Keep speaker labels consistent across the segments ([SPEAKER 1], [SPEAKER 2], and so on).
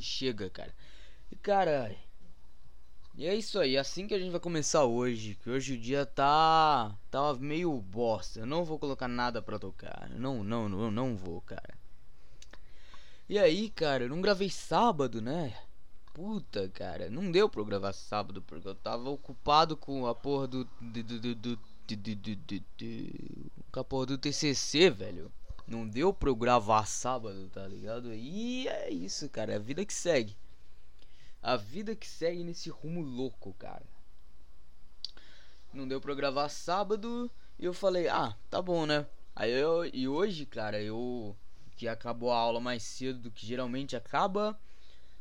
[SPEAKER 1] Chega, cara. Cara, e é isso aí, assim que a gente vai começar hoje, que hoje o dia tá tá meio bosta. Eu não vou colocar nada para tocar. Não, não, não, não vou, cara. E aí, cara, eu não gravei sábado, né? Puta, cara, não deu pra eu gravar sábado porque eu tava ocupado com a porra do do do do, com a porra do TCC, velho. Não deu pra eu gravar sábado, tá ligado? E é isso, cara, é a vida que segue. A vida que segue nesse rumo louco, cara. Não deu pra gravar sábado e eu falei, ah, tá bom, né? Aí eu, e hoje, cara, eu que acabou a aula mais cedo do que geralmente acaba,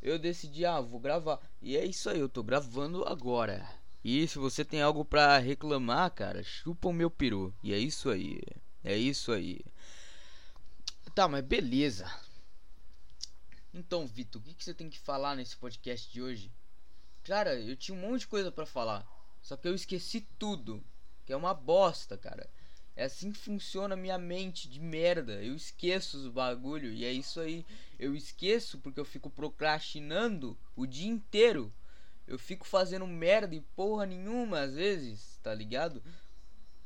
[SPEAKER 1] eu decidi, ah, vou gravar. E é isso aí, eu tô gravando agora. E se você tem algo pra reclamar, cara, chupa o meu peru. E é isso aí. É isso aí. Tá, mas beleza. Então, Vitor, o que, que você tem que falar nesse podcast de hoje? Cara, eu tinha um monte de coisa para falar. Só que eu esqueci tudo. Que é uma bosta, cara. É assim que funciona a minha mente de merda. Eu esqueço os bagulho. E é isso aí. Eu esqueço porque eu fico procrastinando o dia inteiro. Eu fico fazendo merda e porra nenhuma às vezes, tá ligado?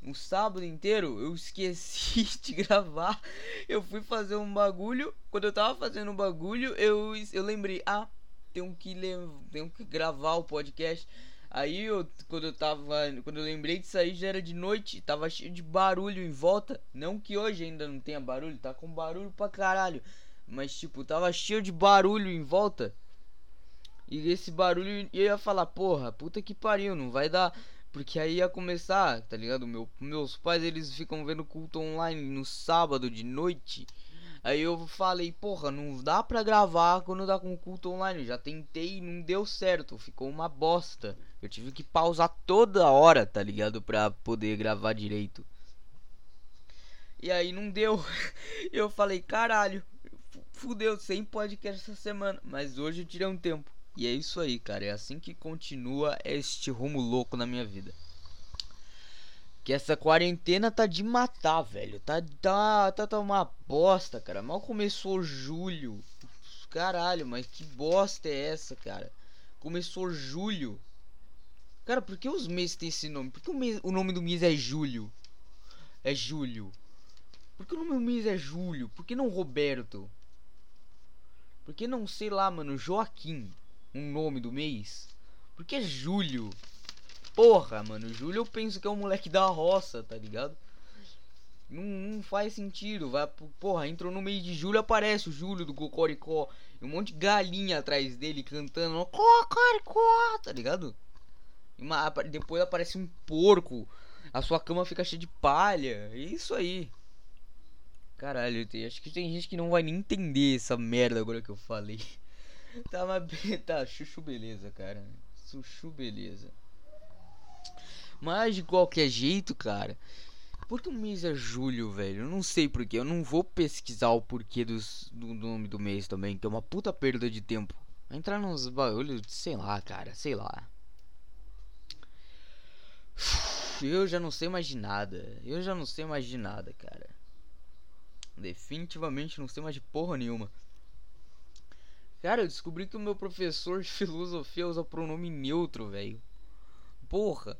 [SPEAKER 1] um sábado inteiro eu esqueci de gravar. Eu fui fazer um bagulho. Quando eu tava fazendo um bagulho, eu, eu lembrei, ah, tenho que, tenho que gravar o podcast. Aí eu, quando eu tava. Quando eu lembrei de sair já era de noite, tava cheio de barulho em volta. Não que hoje ainda não tenha barulho, tá com barulho pra caralho. Mas tipo, tava cheio de barulho em volta. E esse barulho eu ia falar, porra, puta que pariu, não vai dar. Porque aí ia começar, tá ligado? Meu, meus pais eles ficam vendo culto online no sábado de noite. Aí eu falei, porra, não dá pra gravar quando dá com culto online. Já tentei e não deu certo, ficou uma bosta. Eu tive que pausar toda hora, tá ligado? Pra poder gravar direito. E aí não deu. Eu falei, caralho, fudeu, sem podcast essa semana. Mas hoje eu tirei um tempo. E é isso aí, cara. É assim que continua este rumo louco na minha vida. Que essa quarentena tá de matar, velho. Tá, tá, tá, tá uma bosta, cara. Mal começou julho. Caralho, mas que bosta é essa, cara? Começou julho. Cara, por que os meses têm esse nome? Por que o, mês, o nome do mês é julho? É julho. Por que o nome do mês é julho? Por que não Roberto? Por que não, sei lá, mano, Joaquim? um nome do mês? Porque é julho. Porra, mano, julho eu penso que é um moleque da roça, tá ligado? Não, não faz sentido. Vai, porra, entrou no mês de julho, aparece o Júlio do Cocoricó. E um monte de galinha atrás dele cantando Cocoricó, tá ligado? Uma, depois aparece um porco. A sua cama fica cheia de palha. É isso aí. Caralho, acho que tem gente que não vai nem entender essa merda agora que eu falei. Tá, mas tá, chuchu beleza, cara. Chuchu beleza. Mas de qualquer jeito, cara. Por que o mês é julho, velho? Eu não sei porquê. Eu não vou pesquisar o porquê dos, do nome do mês também, que é uma puta perda de tempo. Entrar nos bagulhos, sei lá, cara, sei lá. Eu já não sei mais de nada. Eu já não sei mais de nada, cara. Definitivamente não sei mais de porra nenhuma. Cara, eu descobri que o meu professor de filosofia usa pronome neutro, velho. Porra.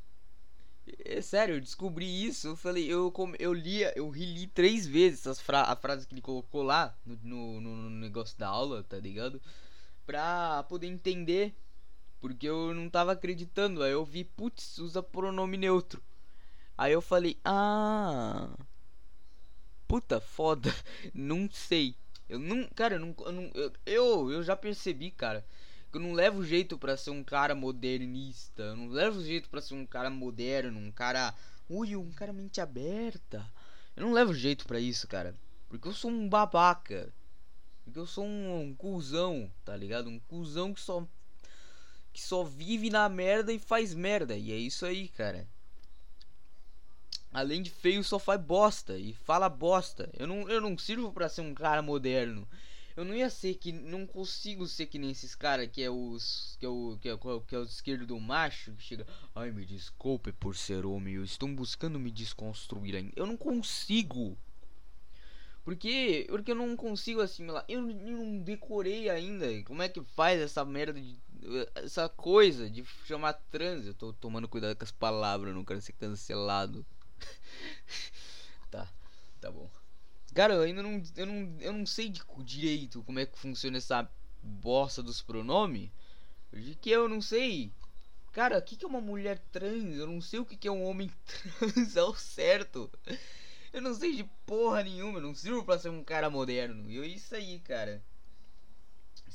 [SPEAKER 1] É sério, eu descobri isso. Eu falei, eu, eu li, eu reli três vezes essas fra a frase que ele colocou lá no, no, no, negócio da aula, tá ligado? Pra poder entender. Porque eu não tava acreditando. Aí eu vi, putz, usa pronome neutro. Aí eu falei, ah. Puta foda. não sei. Eu não. Cara, eu não. Eu, eu, eu, já percebi, cara. Que eu não levo jeito para ser um cara modernista. Eu não levo jeito para ser um cara moderno. Um cara. Ui, um cara mente aberta. Eu não levo jeito para isso, cara. Porque eu sou um babaca. Porque eu sou um, um cuzão, tá ligado? Um cuzão que só. Que só vive na merda e faz merda. E é isso aí, cara além de feio, só faz bosta e fala bosta. Eu não, eu não sirvo para ser um cara moderno. Eu não ia ser que. Não consigo ser que nem esses caras que é os. Que é o. Que é, que é o esquerdo do macho. Que chega. Ai, me desculpe por ser homem. Eu estou buscando me desconstruir ainda. Eu não consigo. Porque. Porque eu não consigo assimilar. Eu, eu não decorei ainda. Como é que faz essa merda de. Essa coisa de chamar trans. Eu tô tomando cuidado com as palavras. Não quero ser cancelado. tá. Tá bom. Cara, eu ainda não. Eu não, eu não sei direito como é que funciona essa bosta dos pronomes. De que eu não sei. Cara, o que, que é uma mulher trans? Eu não sei o que, que é um homem trans ao certo. Eu não sei de porra nenhuma. Eu não sirvo pra ser um cara moderno. E é isso aí, cara.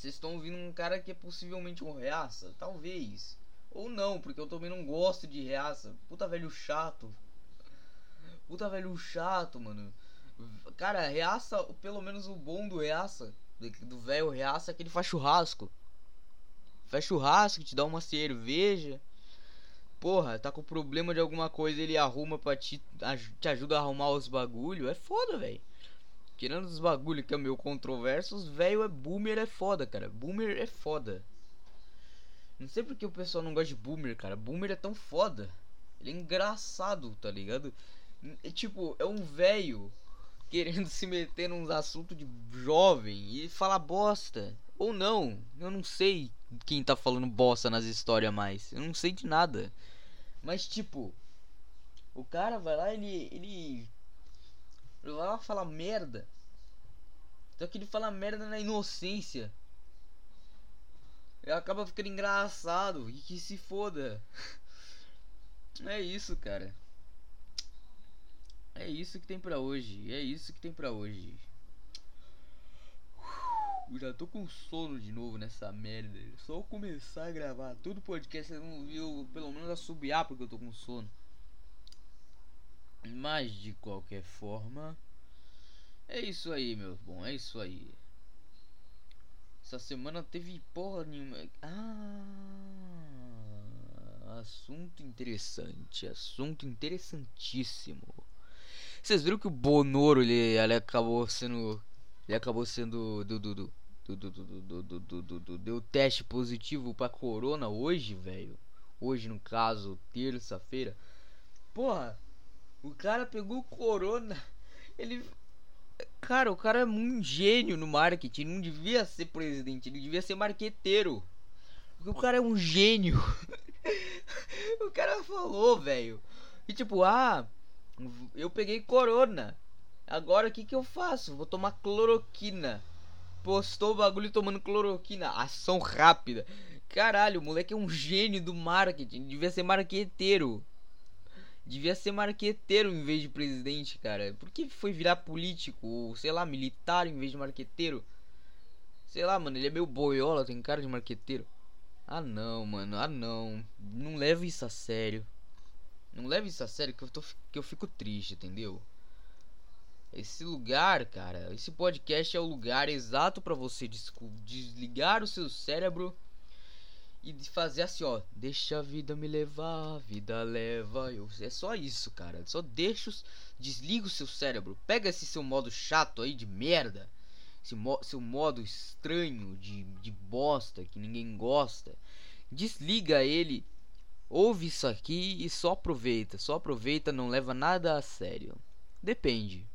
[SPEAKER 1] Vocês estão ouvindo um cara que é possivelmente um reaça? Talvez. Ou não, porque eu também não gosto de reaça. Puta velho chato. Puta velho chato, mano. Cara, reaça, pelo menos o bom do reaça, do velho reaça, é que ele faz churrasco. Faz churrasco, te dá uma cerveja. Porra, tá com problema de alguma coisa, ele arruma pra te, te ajuda a arrumar os bagulho. É foda, velho. Tirando os bagulho que é controverso, os velho é boomer é foda, cara. Boomer é foda. Não sei porque o pessoal não gosta de boomer, cara. Boomer é tão foda. Ele é engraçado, tá ligado? É tipo, é um velho querendo se meter nos assuntos de jovem e falar bosta. Ou não, eu não sei quem tá falando bosta nas histórias mais. Eu não sei de nada. Mas tipo, o cara vai lá, ele. ele. Ele lá falar merda. Só que ele fala merda na inocência. E acaba ficando engraçado. E que se foda. É isso, cara. É isso que tem pra hoje. É isso que tem pra hoje. Eu já tô com sono de novo nessa merda. Só começar a gravar todo podcast, ver pelo menos assobiar porque eu tô com sono. Mas de qualquer forma, é isso aí, meu bom. É isso aí. Essa semana teve porra nenhuma. Ah, assunto interessante. Assunto interessantíssimo. Vocês viram que o Bonoro ele, ele acabou sendo. Ele acabou sendo. Do, do, do, do, do, do, do, do, deu teste positivo pra corona hoje, velho. Hoje, no caso, terça-feira. Porra, o cara pegou corona. Ele. Cara, o cara é um gênio no marketing. Não devia ser presidente, ele devia ser marqueteiro. Porque o cara é um gênio. o cara falou, velho. E tipo, ah, eu peguei corona. Agora o que que eu faço? Vou tomar cloroquina. Postou o bagulho tomando cloroquina. Ação rápida. Caralho, o moleque é um gênio do marketing. Devia ser marqueteiro. Devia ser marqueteiro em vez de presidente, cara. Por que foi virar político? Ou, sei lá, militar em vez de marqueteiro? Sei lá, mano, ele é meio boiola, tem cara de marqueteiro. Ah não, mano, ah não. Não leve isso a sério. Não leve isso a sério que eu, tô, que eu fico triste, entendeu? Esse lugar, cara, esse podcast é o lugar exato para você desligar o seu cérebro e fazer assim, ó, deixa a vida me levar, a vida leva eu. É só isso, cara. Só deixa, os... desliga o seu cérebro. Pega esse seu modo chato aí de merda, esse mo... seu modo estranho de, de bosta que ninguém gosta. Desliga ele ouve isso aqui e só aproveita. Só aproveita, não leva nada a sério. Depende.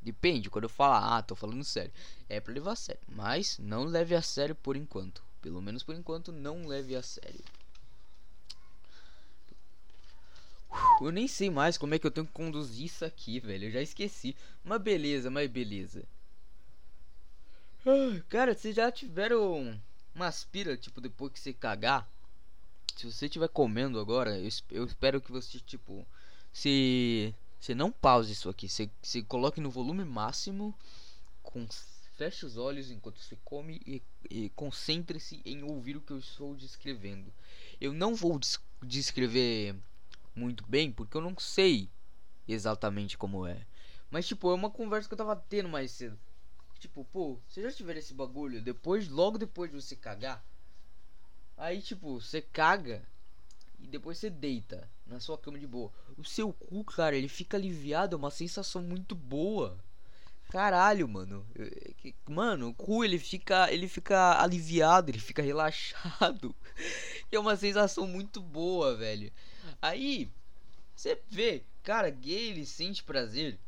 [SPEAKER 1] Depende, quando eu falar, ah, tô falando sério. É pra levar a sério. Mas não leve a sério por enquanto. Pelo menos por enquanto, não leve a sério. Eu nem sei mais como é que eu tenho que conduzir isso aqui, velho. Eu já esqueci. Mas beleza, mas beleza. Cara, vocês já tiveram uma aspira, tipo, depois que você cagar? se você estiver comendo agora, eu, espero que você, tipo, se. Você não pause isso aqui. Você, se coloque no volume máximo. Com, feche os olhos enquanto você come e, e concentre-se em ouvir o que eu estou descrevendo. Eu não vou des descrever muito bem porque eu não sei exatamente como é. Mas tipo, é uma conversa que eu tava tendo mais cedo. Tipo, pô, você já tiver esse bagulho depois, logo depois de você cagar, Aí, tipo, você caga e depois você deita na sua cama de boa. O seu cu, cara, ele fica aliviado, é uma sensação muito boa. Caralho, mano. Mano, o cu ele fica, ele fica aliviado, ele fica relaxado. é uma sensação muito boa, velho. Aí, você vê, cara, gay ele sente prazer.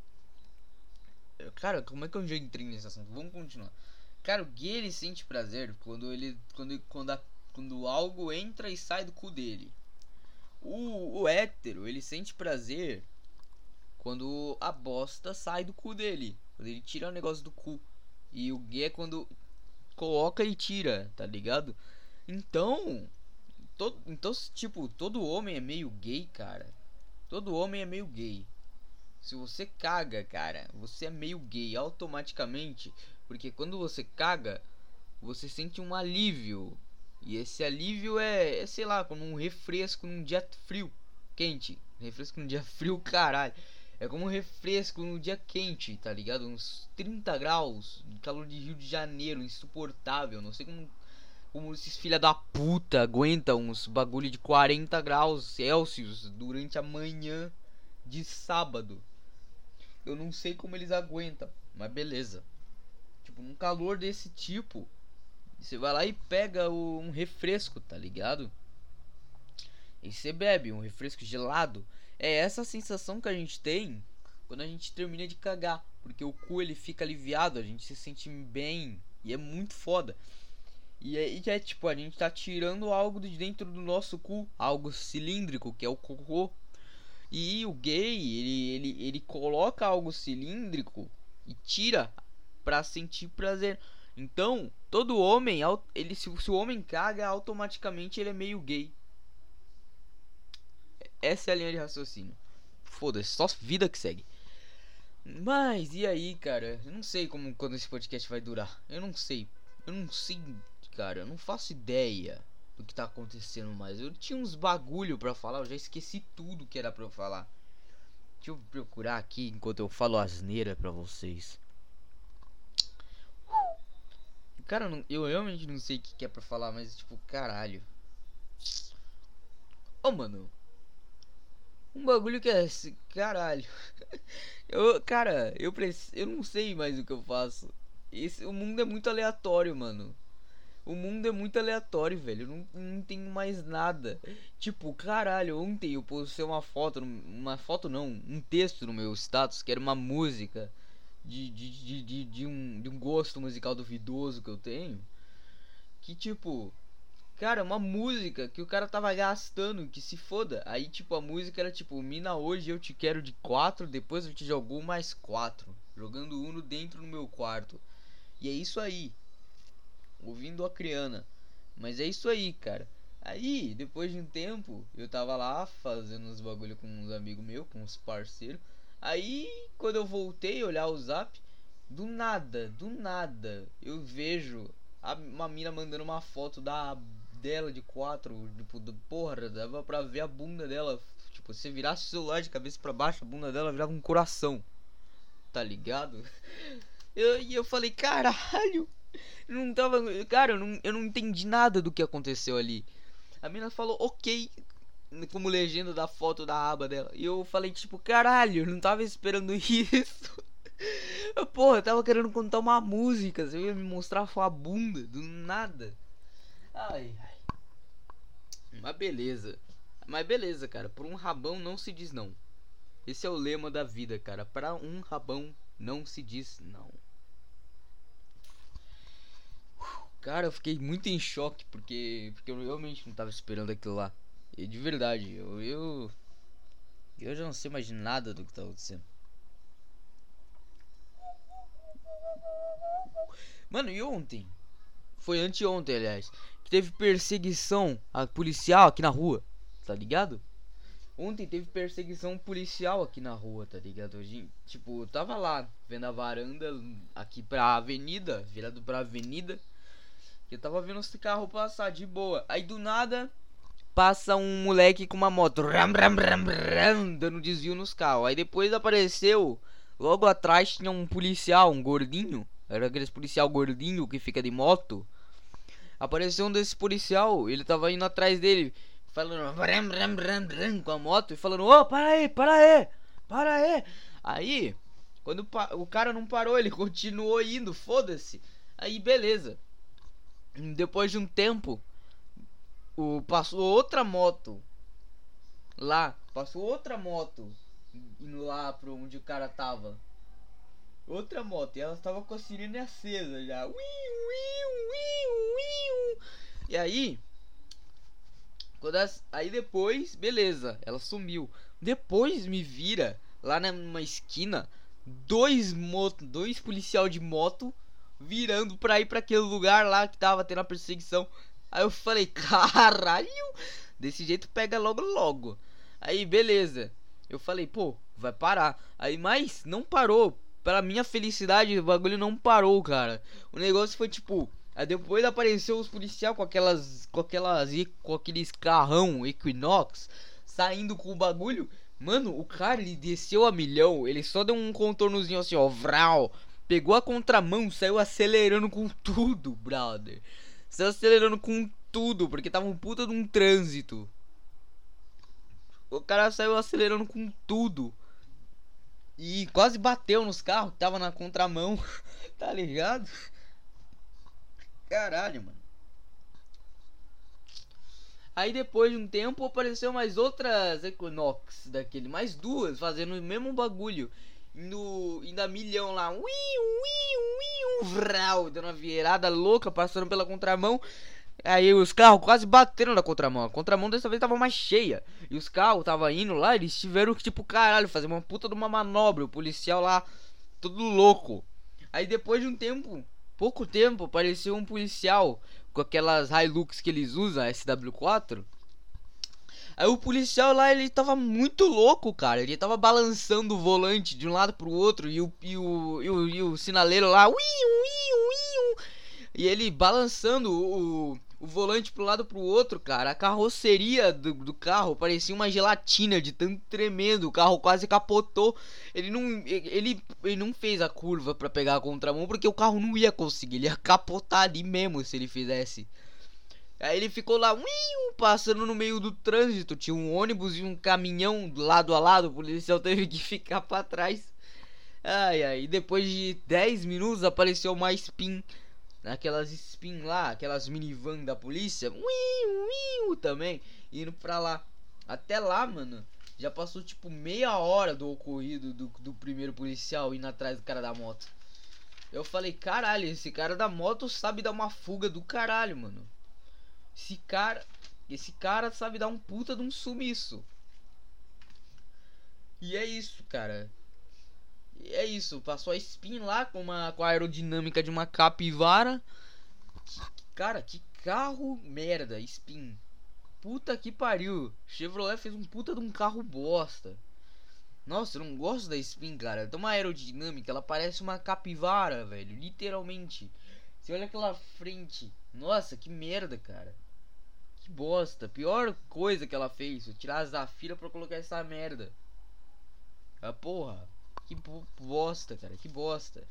[SPEAKER 1] Cara, como é que eu já entrei nesse assunto? Vamos continuar. Cara, o gay ele sente prazer quando ele quando quando, a, quando algo entra e sai do cu dele. O, o hétero, ele sente prazer quando a bosta sai do cu dele. Quando ele tira o negócio do cu. E o gay é quando coloca e tira, tá ligado? Então, todo, então tipo, todo homem é meio gay, cara. Todo homem é meio gay. Se você caga, cara, você é meio gay automaticamente, porque quando você caga, você sente um alívio. E esse alívio é, é sei lá, como um refresco num dia frio, quente. Refresco num dia frio, caralho. É como um refresco no dia quente, tá ligado? Uns 30 graus, calor de Rio de Janeiro, insuportável. Não sei como, como esses filha da puta aguentam uns bagulho de 40 graus Celsius durante a manhã de sábado. Eu não sei como eles aguentam, mas beleza. Tipo, num calor desse tipo, você vai lá e pega um refresco, tá ligado? E você bebe um refresco gelado. É essa sensação que a gente tem quando a gente termina de cagar. Porque o cu ele fica aliviado, a gente se sente bem. E é muito foda. E aí é tipo, a gente tá tirando algo de dentro do nosso cu, algo cilíndrico, que é o cocô. E o gay, ele, ele, ele coloca algo cilíndrico e tira pra sentir prazer. Então, todo homem, ele se, se o homem caga, automaticamente ele é meio gay. Essa é a linha de raciocínio. Foda-se, só vida que segue. Mas e aí, cara? Eu não sei como quando esse podcast vai durar. Eu não sei. Eu não sei, cara. Eu não faço ideia do que tá acontecendo mais. Eu tinha uns bagulho para falar, eu já esqueci tudo que era para eu falar. Deixa eu procurar aqui enquanto eu falo asneira para vocês. Cara, eu, realmente não sei o que, que é pra falar, mas tipo, caralho. Ô, oh, mano, um bagulho que é esse, caralho. Eu, cara, eu preciso, eu não sei mais o que eu faço. Esse, o mundo é muito aleatório, mano. O mundo é muito aleatório, velho. Eu não, não tenho mais nada. Tipo, caralho, ontem eu postei uma foto, uma foto não, um texto no meu status que era uma música de, de, de, de, de um, de um gosto musical duvidoso que eu tenho. Que tipo, Cara, uma música que o cara tava gastando, que se foda. Aí, tipo, a música era tipo, Mina, hoje eu te quero de 4, depois eu te jogo mais 4. Jogando Uno dentro do meu quarto. E é isso aí. Ouvindo a Criana. Mas é isso aí, cara. Aí, depois de um tempo, eu tava lá fazendo uns bagulho com uns amigos meus, com uns parceiros. Aí, quando eu voltei a olhar o zap, do nada, do nada, eu vejo a, uma mina mandando uma foto da dela de quatro, tipo, porra, dava pra ver a bunda dela. Tipo, se virasse o celular de cabeça para baixo, a bunda dela virava um coração. Tá ligado? E eu, eu falei, caralho! Não tava. Cara, eu não, eu não entendi nada do que aconteceu ali. A mina falou, ok, como legenda da foto da aba dela. E eu falei, tipo, caralho, não tava esperando isso. Porra, eu tava querendo contar uma música. Você ia me mostrar sua bunda do nada. Ai, mas beleza. Mas beleza, cara. Por um rabão não se diz não. Esse é o lema da vida, cara. Para um rabão não se diz não. Cara, eu fiquei muito em choque porque porque eu realmente não tava esperando aquilo lá. E de verdade, eu eu, eu já não sei mais nada do que tá acontecendo. Mano, e ontem? Foi anteontem, aliás teve perseguição policial aqui na rua, tá ligado? Ontem teve perseguição policial aqui na rua, tá ligado? Gente, tipo, eu tava lá vendo a varanda aqui pra avenida, virado pra avenida. Que eu tava vendo esse carro passar de boa. Aí do nada passa um moleque com uma moto, ram, ram, ram, ram, dando desvio nos carros. Aí depois apareceu, logo atrás tinha um policial, um gordinho. Era aqueles policial gordinho que fica de moto apareceu um desse policial, ele tava indo atrás dele, falando bram, bram, bram, com a moto e falando: Ô, oh, para aí, para aí, para aí. Aí, Quando o cara não parou, ele continuou indo, foda-se. Aí beleza. Depois de um tempo, o passou outra moto lá, passou outra moto indo lá pro onde o cara tava. Outra moto, e ela tava com a sirene acesa já. E aí, quando as, aí depois, beleza, ela sumiu. Depois me vira lá numa esquina dois moto, dois policial de moto virando pra ir para aquele lugar lá que tava tendo a perseguição. Aí eu falei, caralho, desse jeito pega logo logo. Aí beleza. Eu falei, pô, vai parar. Aí mas não parou. Para minha felicidade, o bagulho não parou, cara. O negócio foi tipo, Aí depois apareceu os policiais com aquelas. com aquelas. com aqueles carrão Equinox saindo com o bagulho. Mano, o cara ele desceu a milhão. Ele só deu um contornozinho assim, ó. Vral. Pegou a contramão, saiu acelerando com tudo, brother. Saiu acelerando com tudo, porque tava um puta de um trânsito. O cara saiu acelerando com tudo. E quase bateu nos carros que tava na contramão. tá ligado? Caralho, mano. Aí depois de um tempo apareceu mais outras Equinox daquele, mais duas fazendo o mesmo bagulho. Indo a milhão lá, ui, ui, ui, vral, dando uma virada louca, passando pela contramão. Aí os carros quase bateram na contramão. A contramão dessa vez tava mais cheia. E os carros tava indo lá, eles tiveram que, tipo, caralho, fazer uma puta de uma manobra. O policial lá, todo louco. Aí depois de um tempo, pouco tempo apareceu um policial com aquelas Hilux que eles usam, SW4. Aí o policial lá, ele tava muito louco, cara. Ele tava balançando o volante de um lado pro outro e o, e o, e o, e o sinaleiro lá, ui, ui, ui, e ele balançando o, o volante pro lado pro outro, cara. A carroceria do, do carro parecia uma gelatina de tanto tremendo. O carro quase capotou. Ele não, ele, ele não fez a curva para pegar a contramão porque o carro não ia conseguir. Ele ia capotar ali mesmo se ele fizesse. Aí ele ficou lá, passando no meio do trânsito. Tinha um ônibus e um caminhão lado a lado. O policial teve que ficar para trás. Ai, ai. Depois de 10 minutos apareceu mais pin Aquelas spin lá, aquelas minivan da polícia. Ui, ui, também. Indo pra lá. Até lá, mano. Já passou tipo meia hora do ocorrido do, do primeiro policial indo atrás do cara da moto. Eu falei, caralho, esse cara da moto sabe dar uma fuga do caralho, mano. Esse cara. Esse cara sabe dar um puta de um sumiço. E é isso, cara. E é isso, passou a spin lá com, uma, com a aerodinâmica de uma capivara. Que, cara, que carro merda, spin. Puta que pariu. Chevrolet fez um puta de um carro bosta. Nossa, eu não gosto da spin, cara. Tem uma aerodinâmica, ela parece uma capivara, velho. Literalmente. Você olha aquela frente. Nossa, que merda, cara. Que bosta. Pior coisa que ela fez. Tirar a Zafira pra colocar essa merda. Ah, porra. Que bosta, cara, que bosta.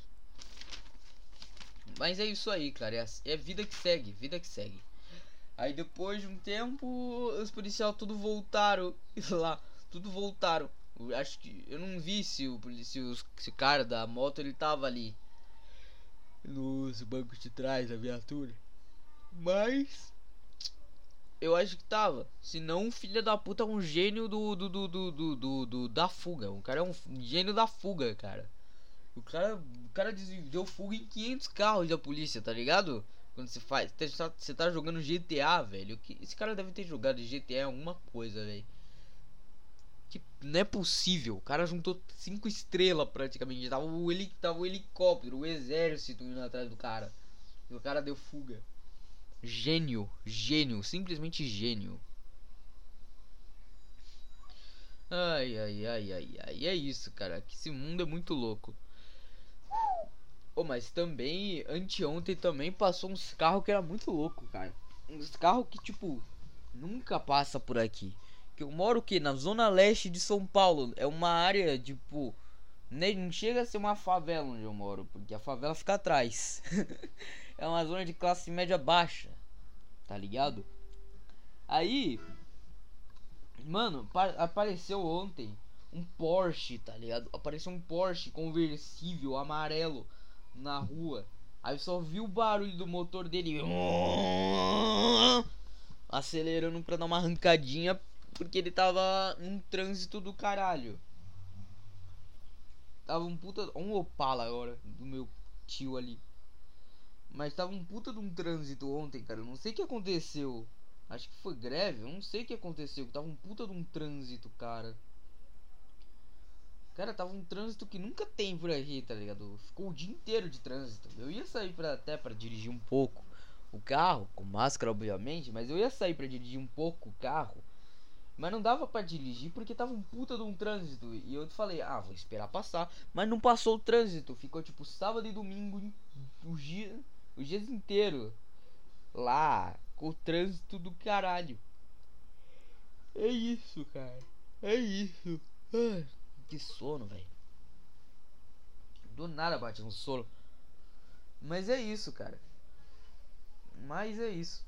[SPEAKER 1] Mas é isso aí, cara. É, é vida que segue, vida que segue. Aí depois de um tempo, os policiais tudo voltaram lá, tudo voltaram. Eu acho que eu não vi se o, se o, se cara da moto ele tava ali nos bancos de trás da viatura. Mas eu acho que tava. Se não, filho da puta é um gênio do do, do, do, do, do, da fuga. O cara é um gênio da fuga, cara. O cara, o cara deu fuga em 500 carros da polícia, tá ligado? Quando você faz. Você tá jogando GTA, velho. Esse cara deve ter jogado GTA alguma coisa, velho. Que não é possível. O cara juntou cinco estrelas praticamente. Tava o, tava o helicóptero, o exército indo atrás do cara. E o cara deu fuga. Gênio, gênio, simplesmente gênio. Ai, ai, ai, ai, ai. É isso, cara. Que esse mundo é muito louco. Oh, mas também, anteontem também passou uns carros que era muito louco, cara. Uns carros que, tipo, nunca passa por aqui. Que eu moro o quê? Na zona leste de São Paulo. É uma área, tipo. Nem, não chega a ser uma favela onde eu moro, porque a favela fica atrás. é uma zona de classe média baixa. Tá ligado? Aí, mano, apareceu ontem um Porsche, tá ligado? Apareceu um Porsche conversível amarelo na rua. Aí só vi o barulho do motor dele acelerando pra dar uma arrancadinha porque ele tava num trânsito do caralho. Tava um puta. Um Opala agora do meu tio ali. Mas tava um puta de um trânsito ontem, cara. Eu não sei o que aconteceu. Acho que foi greve. Eu não sei o que aconteceu. Tava um puta de um trânsito, cara. Cara, tava um trânsito que nunca tem por aqui, tá ligado? Ficou o dia inteiro de trânsito. Eu ia sair pra, até para dirigir um pouco o carro, com máscara, obviamente, mas eu ia sair para dirigir um pouco o carro. Mas não dava para dirigir porque tava um puta de um trânsito. E eu falei, ah, vou esperar passar. Mas não passou o trânsito. Ficou tipo sábado e domingo os dias, os dias inteiros lá, com o trânsito do caralho. É isso, cara. É isso. Que sono, velho. Do nada bate um sono. Mas é isso, cara. Mas é isso.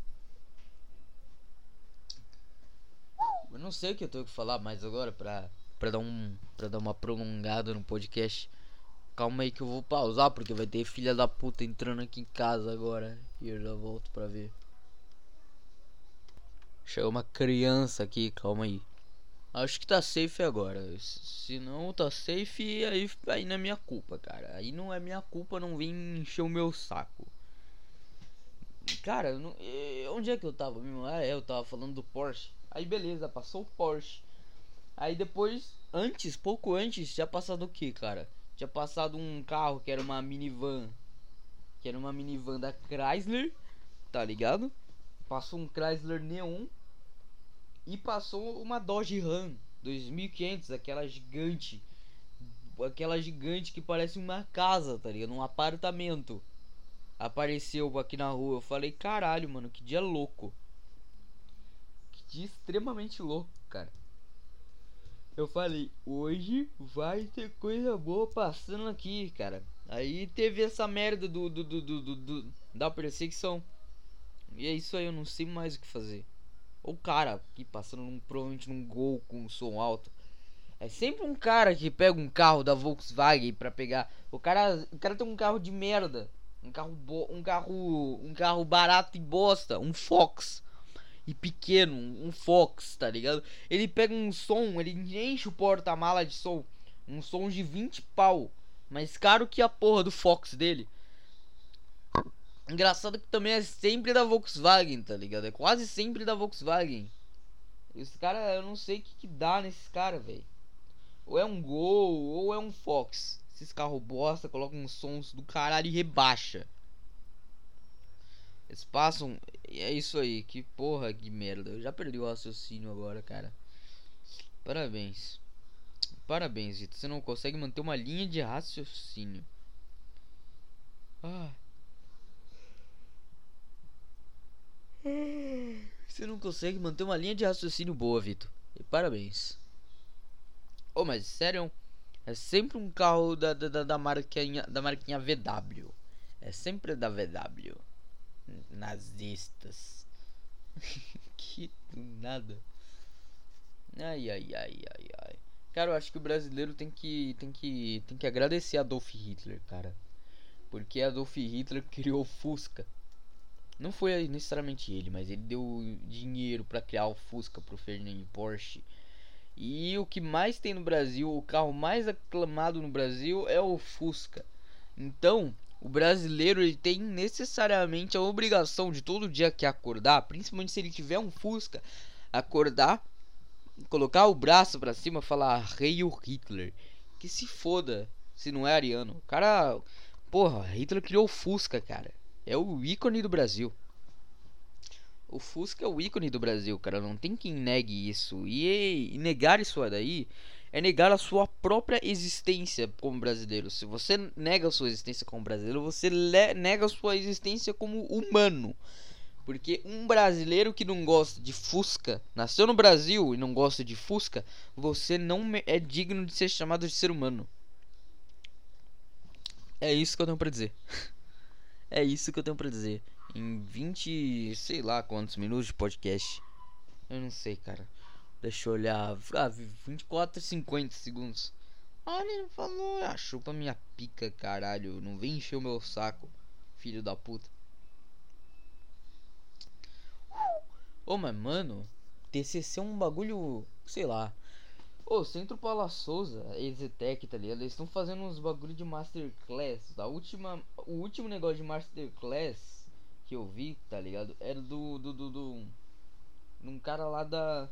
[SPEAKER 1] Eu não sei o que eu tenho que falar mais agora pra, pra, dar um, pra dar uma prolongada no podcast. Calma aí que eu vou pausar porque vai ter filha da puta entrando aqui em casa agora. E eu já volto pra ver. Chegou uma criança aqui, calma aí. Acho que tá safe agora. Se não tá safe, aí, aí não é minha culpa, cara. Aí não é minha culpa, não vem encher o meu saco. Cara, não, onde é que eu tava? Ah, é, eu tava falando do Porsche. Aí beleza, passou o Porsche. Aí depois, antes, pouco antes, tinha passado o que, cara? Tinha passado um carro que era uma minivan. Que era uma minivan da Chrysler, tá ligado? Passou um Chrysler Neon e passou uma Dodge Ram 2500, aquela gigante. Aquela gigante que parece uma casa, tá ligado? Um apartamento. Apareceu aqui na rua. Eu falei, caralho, mano, que dia louco. Que dia extremamente louco, cara. Eu falei, hoje vai ter coisa boa passando aqui, cara. Aí teve essa merda do, do, do, do, do da perseguição. E é isso aí, eu não sei mais o que fazer. O cara aqui passando num, provavelmente num gol com som alto. É sempre um cara que pega um carro da Volkswagen para pegar. O cara, o cara tem um carro de merda, um carro bo, um carro, um carro barato e bosta, um Fox e pequeno, um Fox, tá ligado? Ele pega um som, ele enche o porta-mala de som, um som de 20 pau, mais caro que a porra do Fox dele. Engraçado que também é sempre da Volkswagen, tá ligado? É quase sempre da Volkswagen. Esse cara, eu não sei o que, que dá nesses caras, velho. Ou é um Gol, ou é um Fox. Esses carros bosta colocam uns sons do caralho e rebaixa. Eles passam. É isso aí, que porra, que merda. Eu já perdi o raciocínio agora, cara. Parabéns. Parabéns, Vitor. Você não consegue manter uma linha de raciocínio. Ah. Você não consegue manter uma linha de raciocínio boa, Vitor. E parabéns. Oh, mas sério, é sempre um carro da, da, da, marquinha, da marquinha VW. É sempre da VW. Nazistas. que nada. Ai, ai, ai, ai, ai. Cara, eu acho que o brasileiro tem que, tem que, tem que agradecer Adolf Hitler, cara. Porque Adolf Hitler criou o Fusca. Não foi necessariamente ele, mas ele deu dinheiro para criar o Fusca pro Ferdinand Porsche. E o que mais tem no Brasil, o carro mais aclamado no Brasil é o Fusca. Então, o brasileiro ele tem necessariamente a obrigação de todo dia que acordar, principalmente se ele tiver um Fusca, acordar, colocar o braço para cima, falar Rei Hitler, que se foda se não é ariano. O cara, porra, Hitler criou o Fusca, cara é o ícone do Brasil. O Fusca é o ícone do Brasil, cara. Não tem quem negue isso. E, e negar isso daí é negar a sua própria existência como brasileiro. Se você nega a sua existência como brasileiro, você nega a sua existência como humano. Porque um brasileiro que não gosta de Fusca, nasceu no Brasil e não gosta de Fusca, você não é digno de ser chamado de ser humano. É isso que eu tenho pra dizer. É isso que eu tenho pra dizer. Em 20, sei lá quantos minutos de podcast. Eu não sei, cara. Deixa eu olhar. Ah, 24 e 50 segundos. Ah, ele falou. Ah, chupa minha pica, caralho. Não vem encher o meu saco, filho da puta. Ô, oh, mas mano, TCC é um bagulho. Sei lá. Ô, Centro Paula Souza, Exetec, tá ligado? Eles estão fazendo uns bagulho de Masterclass. A última, o último negócio de Masterclass que eu vi, tá ligado? Era do. do. do. do um cara lá da.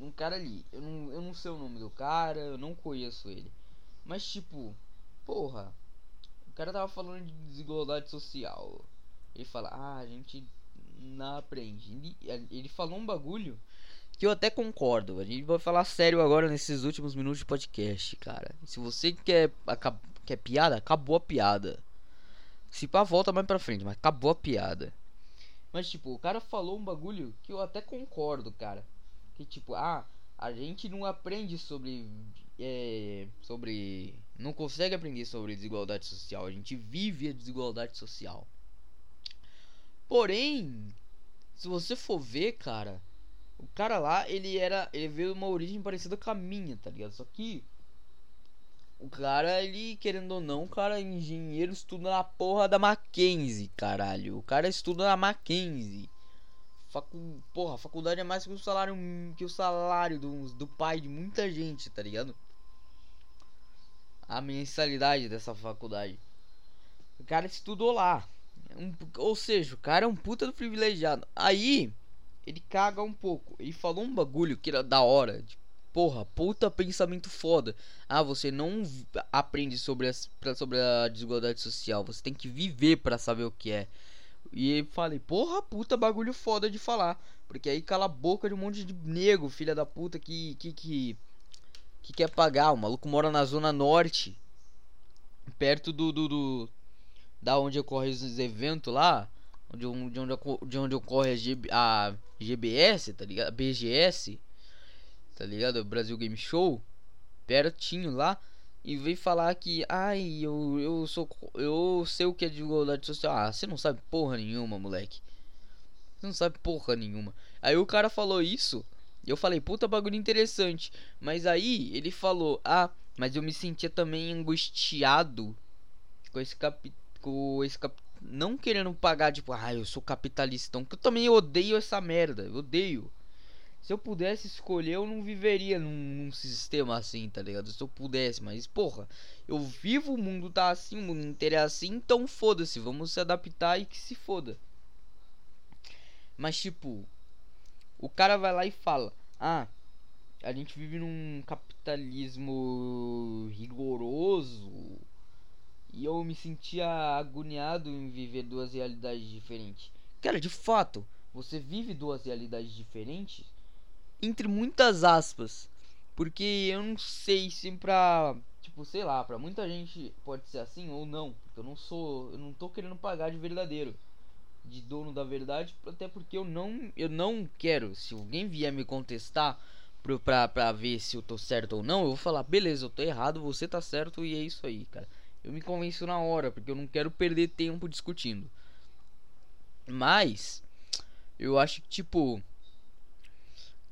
[SPEAKER 1] Um cara ali. Eu não, eu não sei o nome do cara, eu não conheço ele. Mas tipo, porra. O cara tava falando de desigualdade social. Ele fala, ah, a gente não aprende. Ele, ele falou um bagulho que eu até concordo. A gente vai falar sério agora nesses últimos minutos de podcast, cara. Se você quer, quer piada, acabou a piada. Se pá, volta mais pra frente, mas acabou a piada. Mas, tipo, o cara falou um bagulho que eu até concordo, cara. Que, tipo, ah, a gente não aprende sobre. É, sobre. Não consegue aprender sobre desigualdade social. A gente vive a desigualdade social. Porém, se você for ver, cara, o cara lá, ele era. Ele veio de uma origem parecida com a minha, tá ligado? Só que. O cara, ele, querendo ou não, o cara é engenheiro, estuda na porra da Mackenzie, caralho. O cara estuda na Mackenzie. Facu... Porra, faculdade é mais que o salário que o salário do, do pai de muita gente, tá ligado? A mensalidade dessa faculdade. O cara estudou lá. Um, ou seja, o cara é um puta do privilegiado. Aí, ele caga um pouco. Ele falou um bagulho que era da hora. Porra, puta pensamento foda. Ah, você não aprende sobre, as, sobre a desigualdade social. Você tem que viver para saber o que é. E falei, porra, puta bagulho foda de falar. Porque aí cala a boca de um monte de nego, filha da puta, que, que, que, que quer pagar. O maluco mora na zona norte. Perto do, do, do da onde ocorre os eventos lá de onde, de onde, de onde ocorre a, GB, a GBS, tá ligado? A BGS, tá ligado? Brasil Game Show, pertinho lá, e veio falar que, ai, eu, eu sou, eu sei o que é desigualdade social. Ah, você não sabe porra nenhuma, moleque. Você não sabe porra nenhuma. Aí o cara falou isso, eu falei, puta bagulho interessante. Mas aí ele falou, ah, mas eu me sentia também angustiado com esse cap, com esse cap, não querendo pagar, tipo, ah, eu sou capitalistão. Que eu também odeio essa merda. Eu odeio. Se eu pudesse escolher, eu não viveria num, num, sistema assim, tá ligado? Se eu pudesse, mas porra, eu vivo, o mundo tá assim, o mundo inteiro é assim, então foda-se, vamos se adaptar e que se foda. Mas tipo, o cara vai lá e fala: Ah, a gente vive num capitalismo rigoroso e eu me sentia agoniado em viver duas realidades diferentes. Cara, de fato, você vive duas realidades diferentes entre muitas aspas. Porque eu não sei se pra. Tipo, sei lá, pra muita gente pode ser assim ou não. Porque eu não sou. Eu não tô querendo pagar de verdadeiro. De dono da verdade. Até porque eu não. Eu não quero. Se alguém vier me contestar pra, pra ver se eu tô certo ou não, eu vou falar, beleza, eu tô errado, você tá certo e é isso aí, cara eu me convenço na hora, porque eu não quero perder tempo discutindo. Mas eu acho que tipo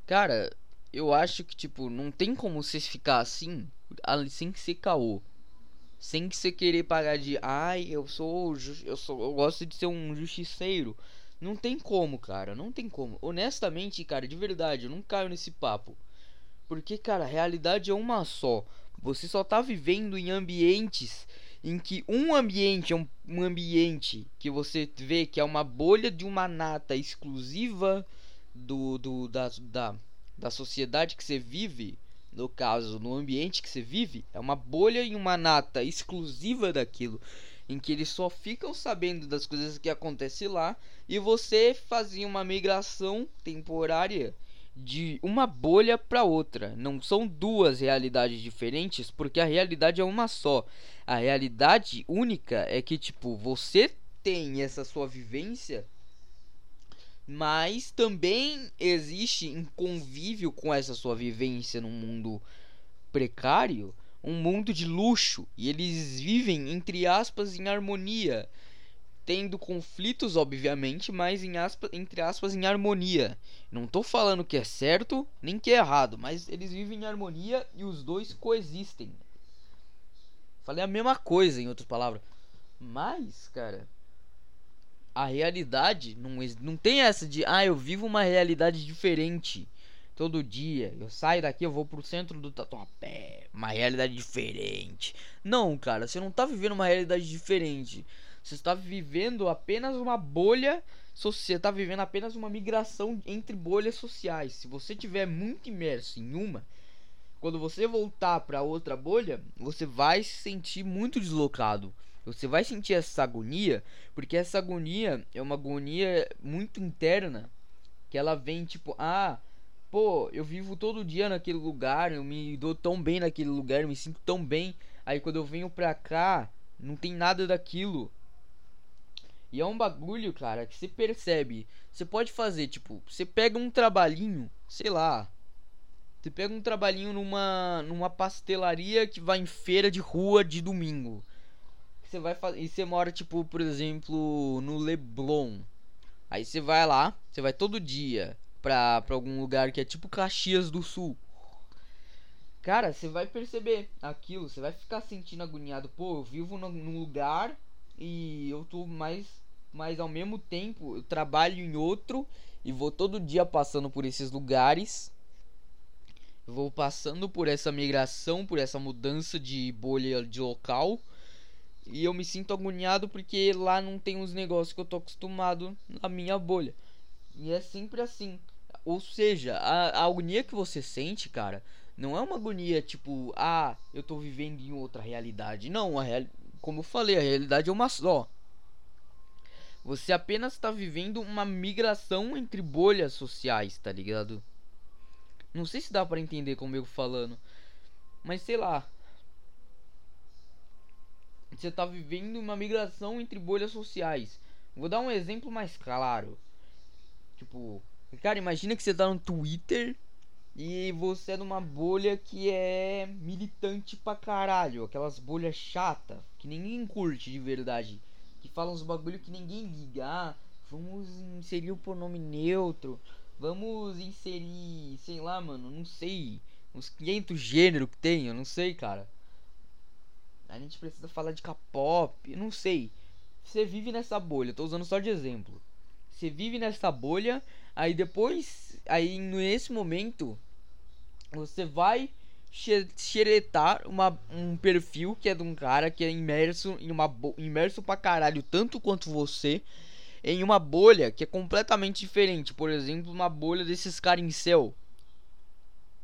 [SPEAKER 1] cara, eu acho que tipo não tem como você ficar assim, sem ser caô. Sem que você querer pagar de, ai, eu sou eu sou eu gosto de ser um justiceiro. Não tem como, cara, não tem como. Honestamente, cara, de verdade, eu não caio nesse papo. Porque, cara, a realidade é uma só. Você só tá vivendo em ambientes em que um ambiente é um, um ambiente que você vê que é uma bolha de uma nata exclusiva do, do da, da, da sociedade que você vive, no caso, no ambiente que você vive, é uma bolha e uma nata exclusiva daquilo, em que eles só ficam sabendo das coisas que acontecem lá e você fazia uma migração temporária de uma bolha para outra. Não são duas realidades diferentes, porque a realidade é uma só. A realidade única é que tipo, você tem essa sua vivência, mas também existe em convívio com essa sua vivência num mundo precário, um mundo de luxo, e eles vivem entre aspas em harmonia tendo conflitos, obviamente, mas em aspas, entre aspas em harmonia. Não tô falando que é certo nem que é errado, mas eles vivem em harmonia e os dois coexistem. Falei a mesma coisa, em outras palavras. Mas, cara, a realidade não, não tem essa de, ah, eu vivo uma realidade diferente todo dia. Eu saio daqui, eu vou pro centro do Tatuapé, uma realidade diferente. Não, cara, você não tá vivendo uma realidade diferente. Você está vivendo apenas uma bolha, você está vivendo apenas uma migração entre bolhas sociais. Se você tiver muito imerso em uma, quando você voltar para outra bolha, você vai se sentir muito deslocado. Você vai sentir essa agonia, porque essa agonia é uma agonia muito interna, que ela vem tipo, ah, pô, eu vivo todo dia naquele lugar, eu me dou tão bem naquele lugar, eu me sinto tão bem. Aí quando eu venho pra cá, não tem nada daquilo. E é um bagulho, cara, que você percebe. Você pode fazer, tipo, você pega um trabalhinho, sei lá. Você pega um trabalhinho numa numa pastelaria que vai em feira de rua de domingo. Você vai fazer, e você mora tipo, por exemplo, no Leblon. Aí você vai lá, você vai todo dia pra, pra algum lugar que é tipo Caxias do Sul. Cara, você vai perceber aquilo, você vai ficar sentindo agoniado. Pô, eu vivo num lugar e eu tô mais mas ao mesmo tempo eu trabalho em outro e vou todo dia passando por esses lugares. vou passando por essa migração, por essa mudança de bolha de local. E eu me sinto agoniado porque lá não tem os negócios que eu tô acostumado na minha bolha. E é sempre assim. Ou seja, a, a agonia que você sente, cara, não é uma agonia tipo, ah, eu tô vivendo em outra realidade. Não, a real... como eu falei, a realidade é uma só. Você apenas está vivendo uma migração entre bolhas sociais, tá ligado? Não sei se dá para entender como eu falando, mas sei lá. Você tá vivendo uma migração entre bolhas sociais. Vou dar um exemplo mais claro. Tipo, cara, imagina que você tá no Twitter e você é numa bolha que é militante pra caralho, aquelas bolhas chata que ninguém curte de verdade que falam uns bagulho que ninguém liga. Ah, vamos inserir o pronome neutro. Vamos inserir, sei lá, mano, não sei. Uns 500 gêneros que tem, eu não sei, cara. A gente precisa falar de K-pop, não sei. Você vive nessa bolha, tô usando só de exemplo. Você vive nessa bolha, aí depois, aí nesse momento, você vai xeretar uma, um perfil que é de um cara que é imerso em uma imerso pra caralho, tanto quanto você, em uma bolha que é completamente diferente. Por exemplo, uma bolha desses caras em céu.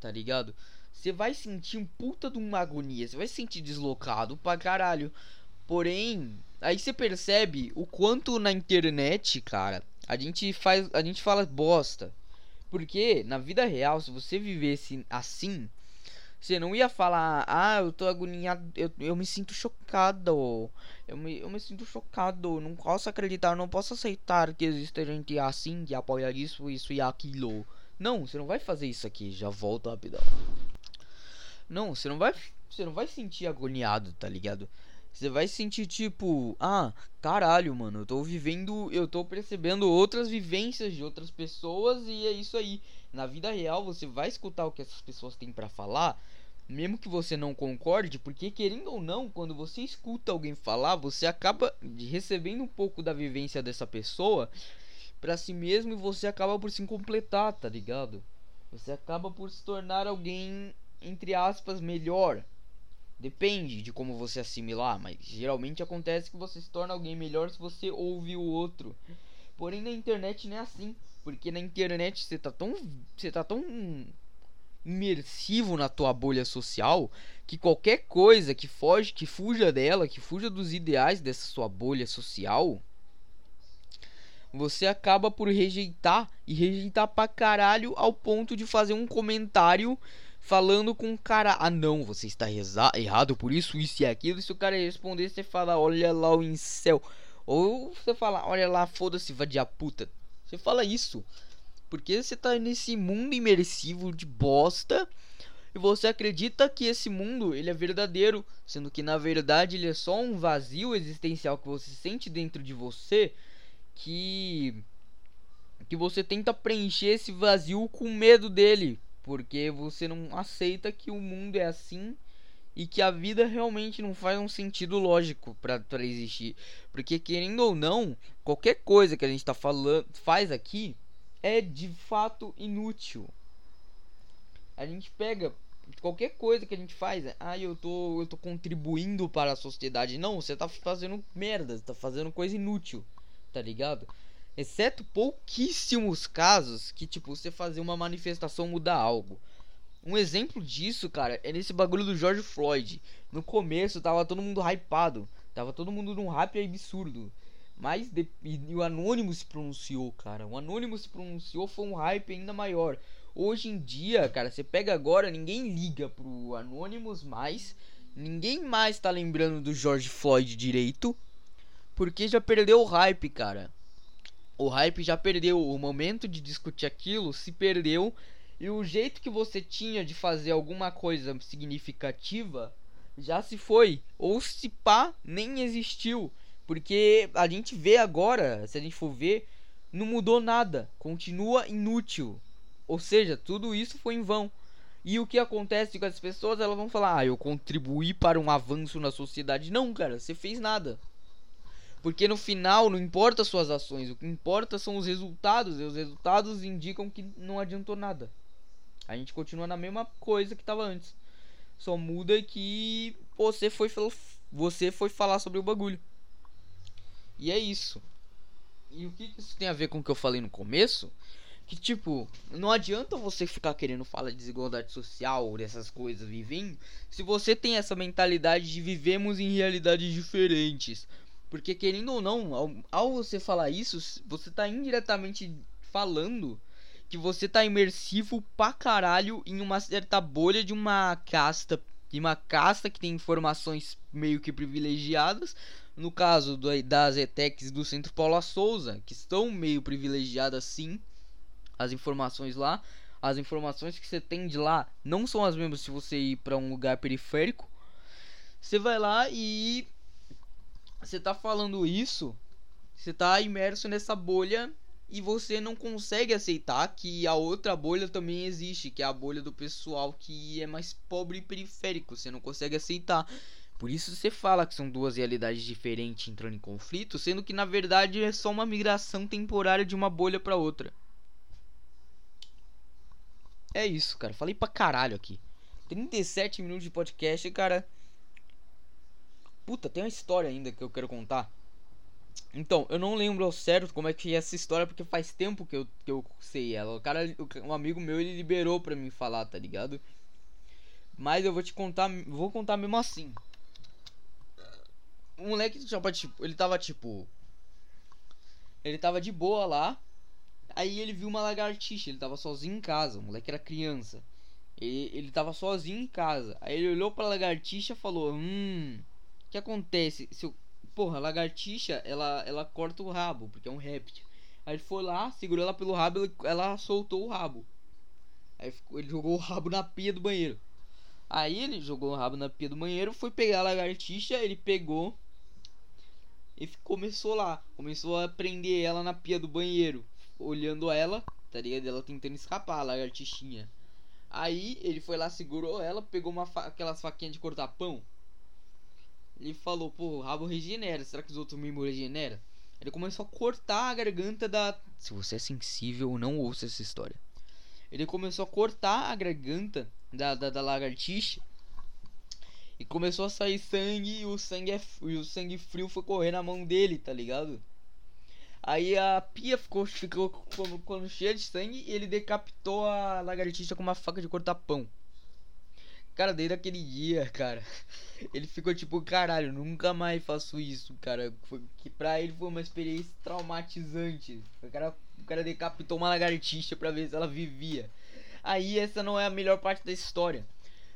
[SPEAKER 1] Tá ligado? Você vai sentir um puta de uma agonia, você vai se sentir deslocado pra caralho. Porém, aí você percebe o quanto na internet, cara, a gente faz, a gente fala bosta. Porque na vida real, se você vivesse assim, você não ia falar, ah, eu tô agoniado, eu, eu me sinto chocado. Eu me, eu me sinto chocado, não posso acreditar, não posso aceitar que existe gente assim que apoia isso, isso e aquilo. Não, você não vai fazer isso aqui, já volto rapidão. Não, você não vai. Você não vai sentir agoniado, tá ligado? Você vai sentir tipo, ah, caralho, mano, eu tô vivendo, eu tô percebendo outras vivências de outras pessoas e é isso aí. Na vida real, você vai escutar o que essas pessoas têm para falar, mesmo que você não concorde, porque querendo ou não, quando você escuta alguém falar, você acaba recebendo um pouco da vivência dessa pessoa para si mesmo e você acaba por se completar, tá ligado? Você acaba por se tornar alguém entre aspas melhor Depende de como você assimilar, mas geralmente acontece que você se torna alguém melhor se você ouve o outro. Porém na internet não é assim, porque na internet você tá tão você tá tão imersivo na tua bolha social que qualquer coisa que foge, que fuja dela, que fuja dos ideais dessa sua bolha social, você acaba por rejeitar e rejeitar pra caralho ao ponto de fazer um comentário falando com o cara, ah não, você está errado por isso, isso e aquilo. E se o cara responder, você fala, olha lá o incel. Ou você fala, olha lá, foda-se, vadia puta. Você fala isso. Porque você tá nesse mundo imersivo de bosta. e você acredita que esse mundo ele é verdadeiro, sendo que na verdade ele é só um vazio existencial que você sente dentro de você que que você tenta preencher esse vazio com medo dele, porque você não aceita que o mundo é assim e que a vida realmente não faz um sentido lógico para existir. Porque querendo ou não, qualquer coisa que a gente está falando faz aqui é de fato inútil. A gente pega qualquer coisa que a gente faz, ah, eu tô eu tô contribuindo para a sociedade. Não, você tá fazendo merda, você tá fazendo coisa inútil, tá ligado? Exceto pouquíssimos casos que tipo você fazer uma manifestação mudar algo. Um exemplo disso, cara, é nesse bagulho do George Floyd. No começo tava todo mundo hypado. Tava todo mundo num hype absurdo. Mas de, o Anônimo se pronunciou, cara. O Anônimo se pronunciou, foi um hype ainda maior. Hoje em dia, cara, você pega agora, ninguém liga pro Anonymous mais. Ninguém mais tá lembrando do George Floyd direito. Porque já perdeu o hype, cara. O hype já perdeu. O momento de discutir aquilo se perdeu e o jeito que você tinha de fazer alguma coisa significativa já se foi. Ou se pá, nem existiu. Porque a gente vê agora, se a gente for ver, não mudou nada. Continua inútil. Ou seja, tudo isso foi em vão. E o que acontece com as pessoas, elas vão falar: "Ah, eu contribuí para um avanço na sociedade". Não, cara, você fez nada. Porque no final não importa as suas ações, o que importa são os resultados, e os resultados indicam que não adiantou nada. A gente continua na mesma coisa que estava antes. Só muda que você foi você foi falar sobre o bagulho. E é isso. E o que isso tem a ver com o que eu falei no começo? Que tipo, não adianta você ficar querendo falar de desigualdade social, dessas coisas vivendo, se você tem essa mentalidade de vivemos em realidades diferentes. Porque querendo ou não, ao, ao você falar isso, você está indiretamente falando que você tá imersivo pra caralho em uma certa bolha de uma casta. De uma casta que tem informações meio que privilegiadas. No caso do, das ETECs do Centro Paula Souza, que estão meio privilegiadas sim. As informações lá. As informações que você tem de lá não são as mesmas se você ir para um lugar periférico. Você vai lá e você tá falando isso, você tá imerso nessa bolha e você não consegue aceitar que a outra bolha também existe, que é a bolha do pessoal que é mais pobre e periférico. Você não consegue aceitar. Por isso você fala que são duas realidades diferentes entrando em conflito, sendo que na verdade é só uma migração temporária de uma bolha para outra. É isso, cara. Falei pra caralho aqui. 37 minutos de podcast, cara. Puta, tem uma história ainda que eu quero contar. Então, eu não lembro ao certo como é que é essa história, porque faz tempo que eu, que eu sei ela. O cara, um amigo meu, ele liberou pra mim falar, tá ligado? Mas eu vou te contar, vou contar mesmo assim. O moleque tipo, ele tava tipo. Ele tava de boa lá. Aí ele viu uma lagartixa, ele tava sozinho em casa. O moleque era criança. Ele, ele tava sozinho em casa. Aí ele olhou pra lagartixa e falou: Hum, que acontece se eu porra, lagartixa, ela, ela corta o rabo, porque é um réptil. Aí ele foi lá, segurou ela pelo rabo, ela soltou o rabo. Aí ficou, ele jogou o rabo na pia do banheiro. Aí ele jogou o rabo na pia do banheiro, foi pegar a lagartixa, ele pegou e começou lá. Começou a prender ela na pia do banheiro, olhando ela, tá ligado? Ela tentando escapar, a lagartixinha. Aí ele foi lá, segurou ela, pegou uma fa aquelas faquinhas de cortar pão ele falou, pô, o rabo regenera. Será que os outros membros regenera? Ele começou a cortar a garganta da. Se você é sensível, não ouça essa história. Ele começou a cortar a garganta da, da, da lagartixa. E começou a sair sangue e o sangue, é, e o sangue frio foi correr na mão dele, tá ligado? Aí a pia ficou, ficou quando, quando cheia de sangue e ele decapitou a lagartixa com uma faca de cortar pão. Cara, desde aquele dia, cara, ele ficou tipo, caralho, nunca mais faço isso, cara. Foi, que pra ele foi uma experiência traumatizante. O cara, o cara decapitou uma lagartixa pra ver se ela vivia. Aí essa não é a melhor parte da história.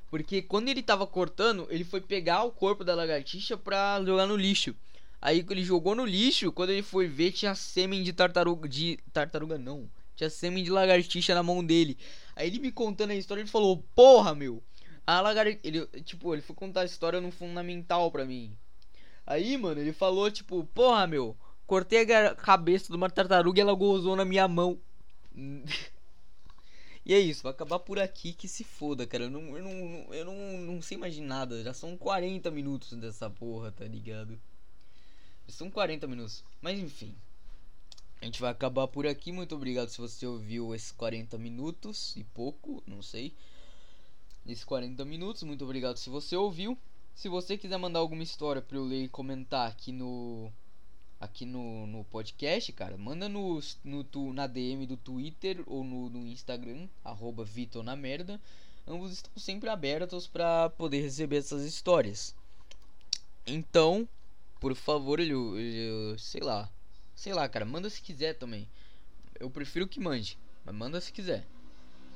[SPEAKER 1] Porque quando ele tava cortando, ele foi pegar o corpo da lagartixa pra jogar no lixo. Aí ele jogou no lixo, quando ele foi ver, tinha sêmen de tartaruga. De. Tartaruga não. Tinha sêmen de lagartixa na mão dele. Aí ele me contando a história, ele falou: Porra, meu. A lagarta, ele, tipo, ele foi contar a história no fundamental pra mim. Aí, mano, ele falou, tipo, porra, meu, cortei a cabeça de uma tartaruga e ela gozou na minha mão. e é isso, vai acabar por aqui que se foda, cara. Eu não, eu não, eu não, não sei mais de nada. Já são 40 minutos dessa porra, tá ligado? São 40 minutos. Mas enfim. A gente vai acabar por aqui. Muito obrigado se você ouviu esses 40 minutos e pouco, não sei. Esses 40 minutos, muito obrigado se você ouviu. Se você quiser mandar alguma história para eu ler e comentar aqui no aqui no, no podcast, cara, manda no, no tu, na DM do Twitter ou no, no Instagram, arroba Vitor na merda. Ambos estão sempre abertos para poder receber essas histórias. Então, por favor, ele, ele, sei lá, Sei lá, cara, manda se quiser também. Eu prefiro que mande, mas manda se quiser.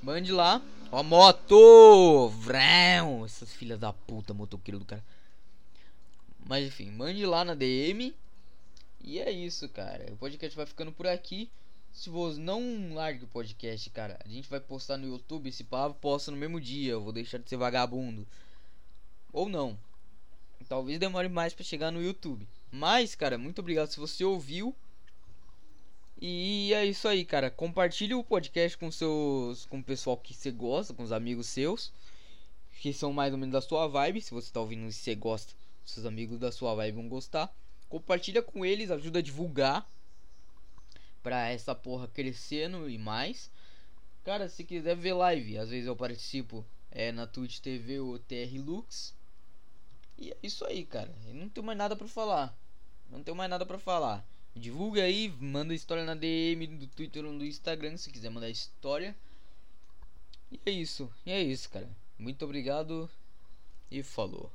[SPEAKER 1] Mande lá. Ó, moto! Vrão! Essas filhas da puta, motoqueiro do cara. Mas enfim, mande lá na DM. E é isso, cara. O podcast vai ficando por aqui. Se você não largue o podcast, cara, a gente vai postar no YouTube. Esse pavo posta no mesmo dia. Eu vou deixar de ser vagabundo. Ou não. Talvez demore mais para chegar no YouTube. Mas, cara, muito obrigado se você ouviu. E é isso aí, cara. Compartilhe o podcast com seus. com o pessoal que você gosta, com os amigos seus. Que são mais ou menos da sua vibe. Se você tá ouvindo e você gosta, seus amigos da sua vibe vão gostar. Compartilha com eles, ajuda a divulgar. Pra essa porra crescendo e mais. Cara, se quiser ver live, às vezes eu participo é, na Twitch TV ou TR Lux. E é isso aí, cara. Eu não tenho mais nada para falar. Não tenho mais nada para falar. Divulga aí, manda história na DM do Twitter ou do Instagram se quiser mandar história. E é isso, e é isso, cara. Muito obrigado e falou.